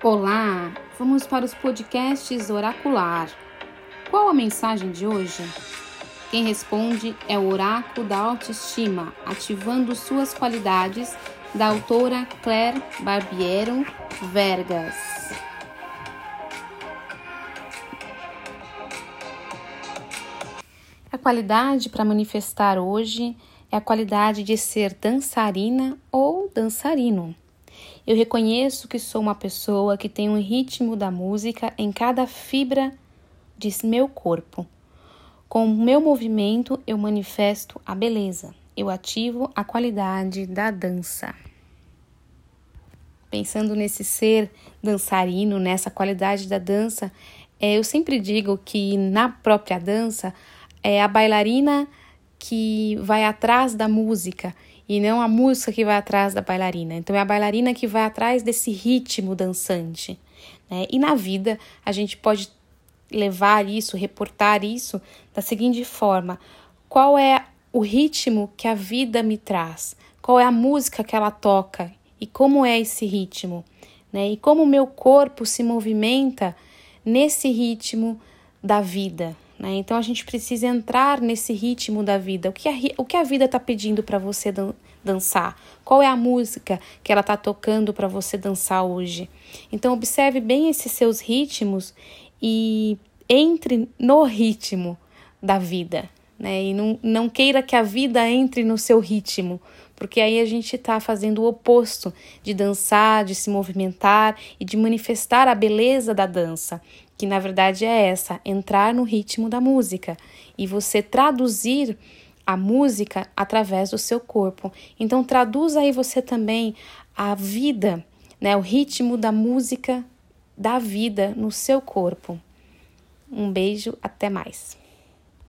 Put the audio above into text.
Olá, vamos para os podcasts Oracular. Qual a mensagem de hoje? Quem responde é o Oráculo da Autoestima, ativando suas qualidades, da autora Claire Barbiero Vergas. A qualidade para manifestar hoje é a qualidade de ser dançarina ou dançarino. Eu reconheço que sou uma pessoa que tem um ritmo da música em cada fibra de meu corpo. Com o meu movimento, eu manifesto a beleza, eu ativo a qualidade da dança. Pensando nesse ser dançarino, nessa qualidade da dança, é, eu sempre digo que na própria dança é a bailarina que vai atrás da música e não a música que vai atrás da bailarina. Então é a bailarina que vai atrás desse ritmo dançante. Né? E na vida a gente pode levar isso, reportar isso da seguinte forma: qual é o ritmo que a vida me traz? Qual é a música que ela toca e como é esse ritmo? Né? E como o meu corpo se movimenta nesse ritmo da vida. Né? Então a gente precisa entrar nesse ritmo da vida. O que a, o que a vida está pedindo para você dan dançar? Qual é a música que ela está tocando para você dançar hoje? Então observe bem esses seus ritmos e entre no ritmo da vida. Né? E não, não queira que a vida entre no seu ritmo, porque aí a gente está fazendo o oposto de dançar, de se movimentar e de manifestar a beleza da dança que na verdade é essa: entrar no ritmo da música e você traduzir a música através do seu corpo. Então traduza aí você também a vida, né, o ritmo da música da vida no seu corpo. Um beijo, até mais.